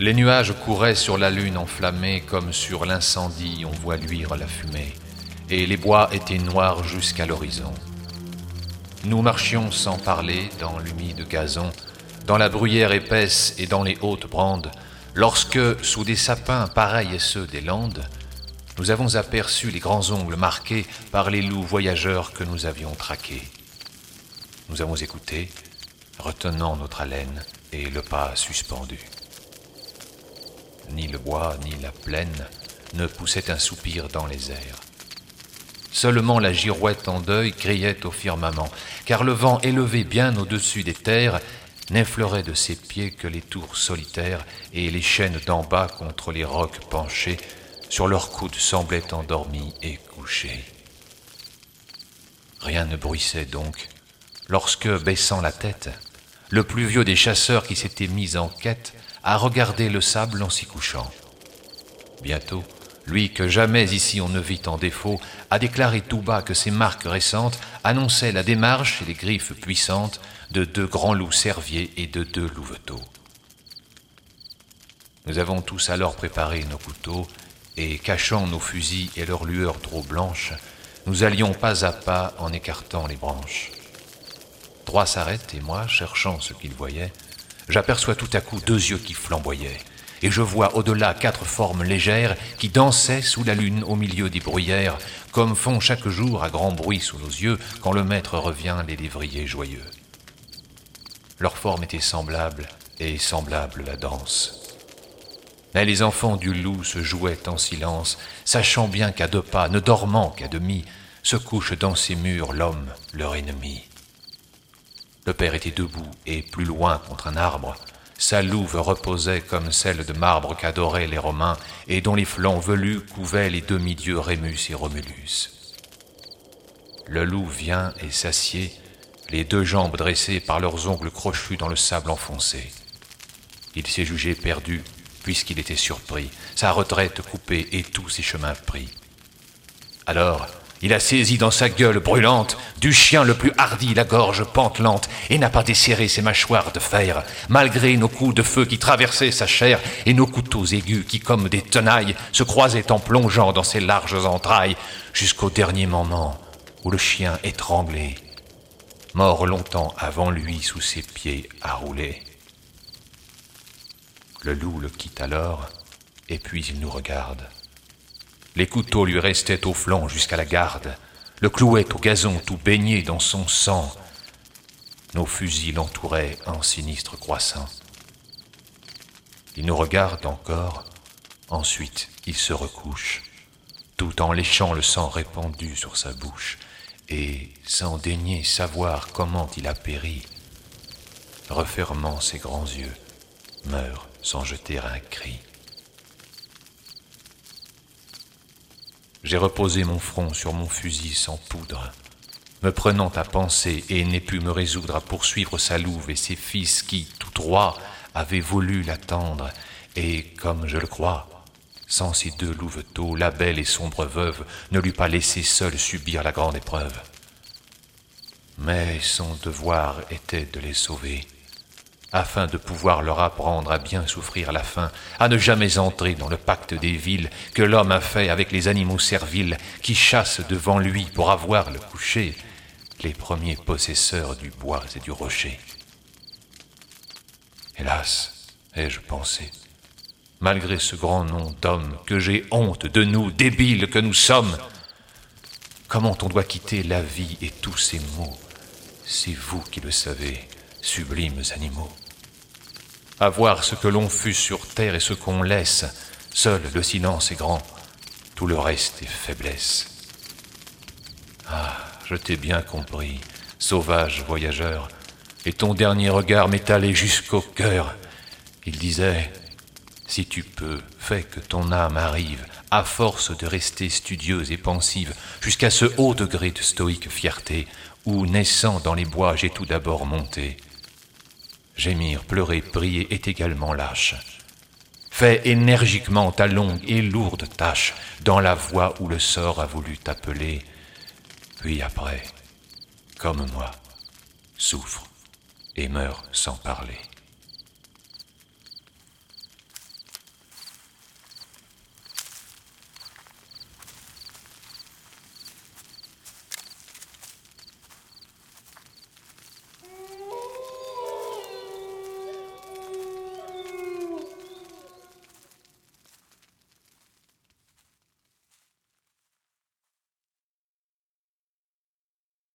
Les nuages couraient sur la lune enflammée comme sur l'incendie on voit luire la fumée, et les bois étaient noirs jusqu'à l'horizon. Nous marchions sans parler dans l'humide gazon, dans la bruyère épaisse et dans les hautes brandes, lorsque, sous des sapins pareils à ceux des landes, nous avons aperçu les grands ongles marqués par les loups voyageurs que nous avions traqués. Nous avons écouté, retenant notre haleine et le pas suspendu. Ni le bois, ni la plaine ne poussaient un soupir dans les airs. Seulement la girouette en deuil criait au firmament, car le vent élevé bien au-dessus des terres n'effleurait de ses pieds que les tours solitaires et les chaînes d'en bas contre les rocs penchés, sur leurs coudes semblaient endormis et couchés. Rien ne bruissait donc, lorsque, baissant la tête, le plus vieux des chasseurs qui s'était mis en quête à regarder le sable en s'y couchant. Bientôt, lui que jamais ici on ne vit en défaut, a déclaré tout bas que ces marques récentes annonçaient la démarche et les griffes puissantes de deux grands loups cerviers et de deux louveteaux. Nous avons tous alors préparé nos couteaux, et cachant nos fusils et leurs lueurs trop blanches, nous allions pas à pas en écartant les branches. Trois s'arrêtent et moi, cherchant ce qu'ils voyaient, j'aperçois tout à coup deux yeux qui flamboyaient, et je vois au-delà quatre formes légères qui dansaient sous la lune au milieu des bruyères, comme font chaque jour à grand bruit sous nos yeux quand le maître revient les lévriers joyeux. Leur forme était semblable, et semblable la danse. Mais les enfants du loup se jouaient en silence, sachant bien qu'à deux pas, ne dormant qu'à demi, se couche dans ces murs l'homme, leur ennemi. Le père était debout, et plus loin contre un arbre, sa louve reposait comme celle de marbre qu'adoraient les Romains et dont les flancs velus couvaient les demi-dieux Rémus et Romulus. Le loup vient et s'assied, les deux jambes dressées par leurs ongles crochus dans le sable enfoncé. Il s'est jugé perdu, puisqu'il était surpris, sa retraite coupée et tous ses chemins pris. Alors, il a saisi dans sa gueule brûlante du chien le plus hardi la gorge pantelante et n'a pas desserré ses mâchoires de fer, malgré nos coups de feu qui traversaient sa chair et nos couteaux aigus qui, comme des tenailles, se croisaient en plongeant dans ses larges entrailles jusqu'au dernier moment où le chien étranglé, mort longtemps avant lui sous ses pieds à rouler. Le loup le quitte alors, et puis il nous regarde. Les couteaux lui restaient au flanc jusqu'à la garde, le clouait au gazon tout baigné dans son sang. Nos fusils l'entouraient en sinistre croissant. Il nous regarde encore, ensuite il se recouche, tout en léchant le sang répandu sur sa bouche, et sans daigner savoir comment il a péri, refermant ses grands yeux, meurt sans jeter un cri. J'ai reposé mon front sur mon fusil sans poudre, me prenant à penser et n'ai pu me résoudre à poursuivre sa louve et ses fils qui, tout droit, avaient voulu l'attendre, et, comme je le crois, sans ces deux louveteaux, la belle et sombre veuve ne l'eût pas laissé seule subir la grande épreuve. Mais son devoir était de les sauver afin de pouvoir leur apprendre à bien souffrir la faim, à ne jamais entrer dans le pacte des villes que l'homme a fait avec les animaux serviles qui chassent devant lui pour avoir le coucher, les premiers possesseurs du bois et du rocher. Hélas, ai-je pensé, malgré ce grand nom d'homme, que j'ai honte de nous, débiles que nous sommes, comment on doit quitter la vie et tous ces mots, c'est vous qui le savez sublimes animaux. À voir ce que l'on fut sur terre et ce qu'on laisse, seul le silence est grand, tout le reste est faiblesse. Ah, je t'ai bien compris, sauvage voyageur, et ton dernier regard m'est allé jusqu'au cœur. Il disait, si tu peux, fais que ton âme arrive, à force de rester studieuse et pensive, jusqu'à ce haut degré de stoïque fierté, où, naissant dans les bois, j'ai tout d'abord monté. Gémir, pleurer, prier est également lâche. Fais énergiquement ta longue et lourde tâche dans la voie où le sort a voulu t'appeler, puis après, comme moi, souffre et meurs sans parler.